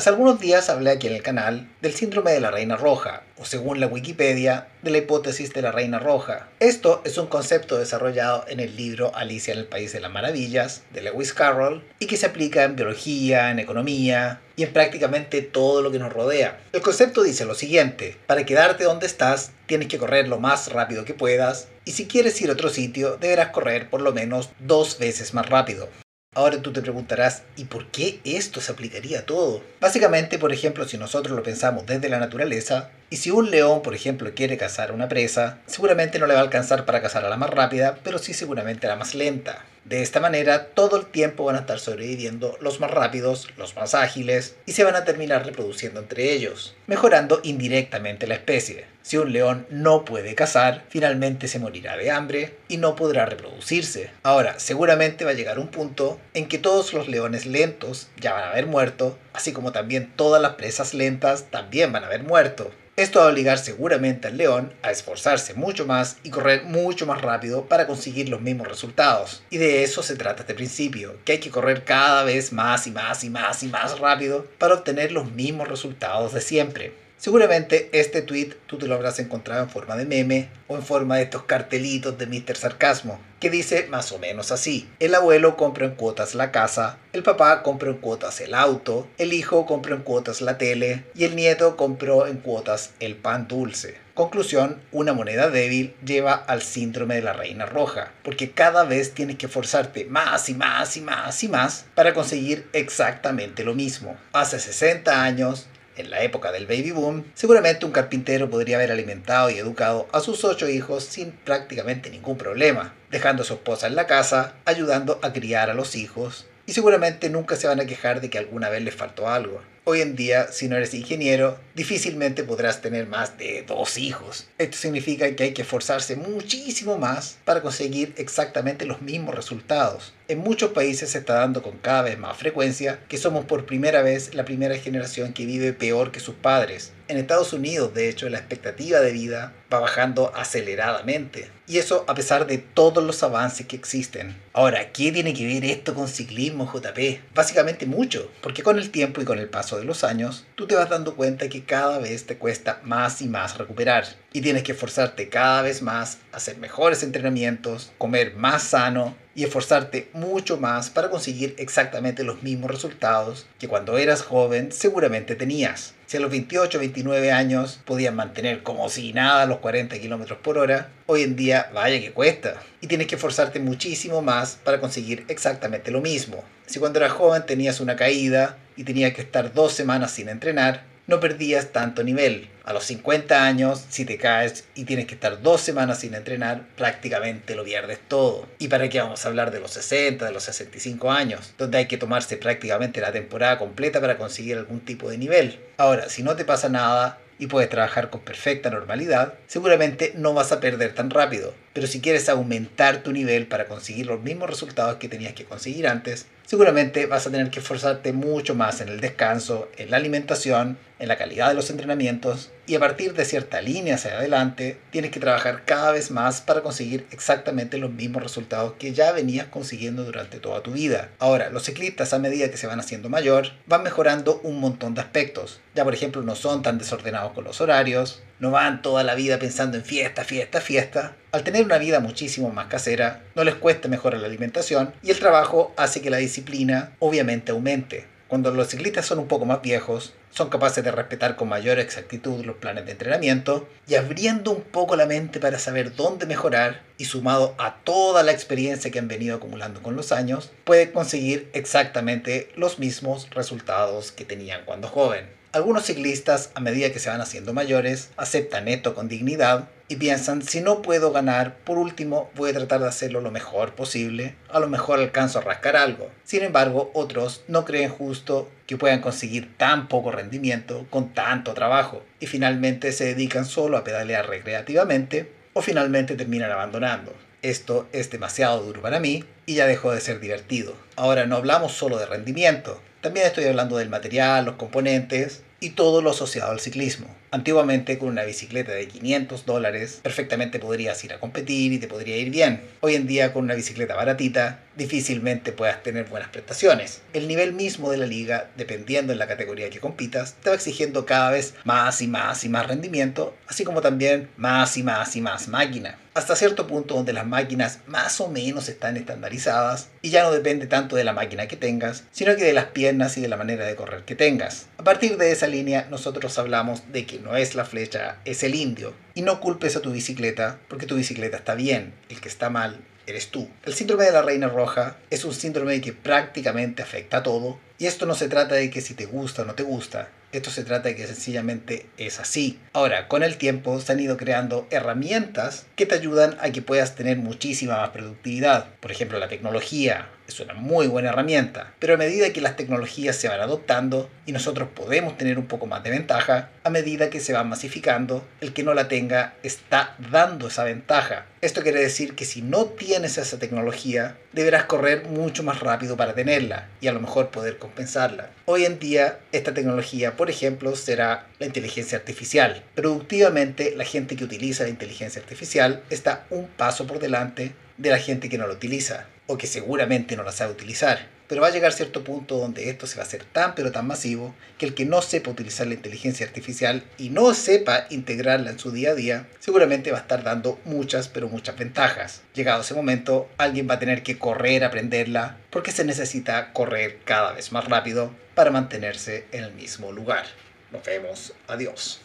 Hace algunos días hablé aquí en el canal del síndrome de la reina roja, o según la Wikipedia, de la hipótesis de la reina roja. Esto es un concepto desarrollado en el libro Alicia en el País de las Maravillas, de Lewis Carroll, y que se aplica en biología, en economía y en prácticamente todo lo que nos rodea. El concepto dice lo siguiente, para quedarte donde estás, tienes que correr lo más rápido que puedas, y si quieres ir a otro sitio, deberás correr por lo menos dos veces más rápido. Ahora tú te preguntarás, ¿y por qué esto se aplicaría a todo? Básicamente, por ejemplo, si nosotros lo pensamos desde la naturaleza, y si un león, por ejemplo, quiere cazar a una presa, seguramente no le va a alcanzar para cazar a la más rápida, pero sí seguramente a la más lenta. De esta manera, todo el tiempo van a estar sobreviviendo los más rápidos, los más ágiles, y se van a terminar reproduciendo entre ellos, mejorando indirectamente la especie. Si un león no puede cazar, finalmente se morirá de hambre y no podrá reproducirse. Ahora, seguramente va a llegar un punto en que todos los leones lentos ya van a haber muerto, así como también todas las presas lentas también van a haber muerto. Esto va a obligar seguramente al león a esforzarse mucho más y correr mucho más rápido para conseguir los mismos resultados. Y de eso se trata este principio, que hay que correr cada vez más y más y más y más rápido para obtener los mismos resultados de siempre. Seguramente este tweet tú te lo habrás encontrado en forma de meme o en forma de estos cartelitos de Mr. Sarcasmo, que dice más o menos así. El abuelo compra en cuotas la casa, el papá compró en cuotas el auto, el hijo compró en cuotas la tele y el nieto compró en cuotas el pan dulce. Conclusión, una moneda débil lleva al síndrome de la reina roja, porque cada vez tienes que forzarte más y más y más y más para conseguir exactamente lo mismo. Hace 60 años, en la época del baby boom, seguramente un carpintero podría haber alimentado y educado a sus ocho hijos sin prácticamente ningún problema, dejando a su esposa en la casa, ayudando a criar a los hijos, y seguramente nunca se van a quejar de que alguna vez les faltó algo. Hoy en día, si no eres ingeniero, difícilmente podrás tener más de dos hijos. Esto significa que hay que esforzarse muchísimo más para conseguir exactamente los mismos resultados. En muchos países se está dando con cada vez más frecuencia que somos por primera vez la primera generación que vive peor que sus padres. En Estados Unidos, de hecho, la expectativa de vida va bajando aceleradamente. Y eso a pesar de todos los avances que existen. Ahora, ¿qué tiene que ver esto con ciclismo, JP? Básicamente mucho, porque con el tiempo y con el paso de los años, tú te vas dando cuenta que cada vez te cuesta más y más recuperar. Y tienes que esforzarte cada vez más, hacer mejores entrenamientos, comer más sano y esforzarte mucho más para conseguir exactamente los mismos resultados que cuando eras joven seguramente tenías. Si a los 28 o 29 años podías mantener como si nada los 40 km por hora, hoy en día vaya que cuesta. Y tienes que esforzarte muchísimo más para conseguir exactamente lo mismo. Si cuando eras joven tenías una caída y tenías que estar dos semanas sin entrenar, no perdías tanto nivel. A los 50 años, si te caes y tienes que estar dos semanas sin entrenar, prácticamente lo pierdes todo. ¿Y para qué vamos a hablar de los 60, de los 65 años? Donde hay que tomarse prácticamente la temporada completa para conseguir algún tipo de nivel. Ahora, si no te pasa nada, y puedes trabajar con perfecta normalidad, seguramente no vas a perder tan rápido. Pero si quieres aumentar tu nivel para conseguir los mismos resultados que tenías que conseguir antes, seguramente vas a tener que esforzarte mucho más en el descanso, en la alimentación, en la calidad de los entrenamientos y a partir de cierta línea hacia adelante tienes que trabajar cada vez más para conseguir exactamente los mismos resultados que ya venías consiguiendo durante toda tu vida. Ahora, los ciclistas a medida que se van haciendo mayor van mejorando un montón de aspectos. Ya por ejemplo no son tan desordenados con los horarios, no van toda la vida pensando en fiesta, fiesta, fiesta. Al tener una vida muchísimo más casera, no les cuesta mejorar la alimentación y el trabajo hace que la disciplina obviamente aumente. Cuando los ciclistas son un poco más viejos, son capaces de respetar con mayor exactitud los planes de entrenamiento y abriendo un poco la mente para saber dónde mejorar y sumado a toda la experiencia que han venido acumulando con los años, pueden conseguir exactamente los mismos resultados que tenían cuando joven. Algunos ciclistas, a medida que se van haciendo mayores, aceptan esto con dignidad y piensan, si no puedo ganar, por último voy a tratar de hacerlo lo mejor posible, a lo mejor alcanzo a rascar algo. Sin embargo, otros no creen justo que puedan conseguir tan poco rendimiento con tanto trabajo y finalmente se dedican solo a pedalear recreativamente o finalmente terminan abandonando. Esto es demasiado duro para mí y ya dejó de ser divertido. Ahora no hablamos solo de rendimiento, también estoy hablando del material, los componentes y todo lo asociado al ciclismo. Antiguamente con una bicicleta de 500 dólares perfectamente podrías ir a competir y te podría ir bien. Hoy en día con una bicicleta baratita difícilmente puedas tener buenas prestaciones. El nivel mismo de la liga, dependiendo en la categoría que compitas, te va exigiendo cada vez más y más y más rendimiento, así como también más y más y más máquina. Hasta cierto punto donde las máquinas más o menos están estandarizadas y ya no depende tanto de la máquina que tengas, sino que de las piernas y de la manera de correr que tengas. A partir de esa línea nosotros hablamos de que no es la flecha, es el indio. Y no culpes a tu bicicleta porque tu bicicleta está bien, el que está mal eres tú. El síndrome de la reina roja es un síndrome que prácticamente afecta a todo. Y esto no se trata de que si te gusta o no te gusta, esto se trata de que sencillamente es así. Ahora, con el tiempo se han ido creando herramientas que te ayudan a que puedas tener muchísima más productividad. Por ejemplo, la tecnología es una muy buena herramienta, pero a medida que las tecnologías se van adoptando y nosotros podemos tener un poco más de ventaja, a medida que se van masificando, el que no la tenga está dando esa ventaja. Esto quiere decir que si no tienes esa tecnología, deberás correr mucho más rápido para tenerla y a lo mejor poder compensarla. Hoy en día, esta tecnología por ejemplo, será la inteligencia artificial. Productivamente, la gente que utiliza la inteligencia artificial está un paso por delante de la gente que no la utiliza o que seguramente no la sabe utilizar. Pero va a llegar cierto punto donde esto se va a hacer tan pero tan masivo que el que no sepa utilizar la inteligencia artificial y no sepa integrarla en su día a día, seguramente va a estar dando muchas pero muchas ventajas. Llegado ese momento, alguien va a tener que correr a aprenderla porque se necesita correr cada vez más rápido para mantenerse en el mismo lugar. Nos vemos. Adiós.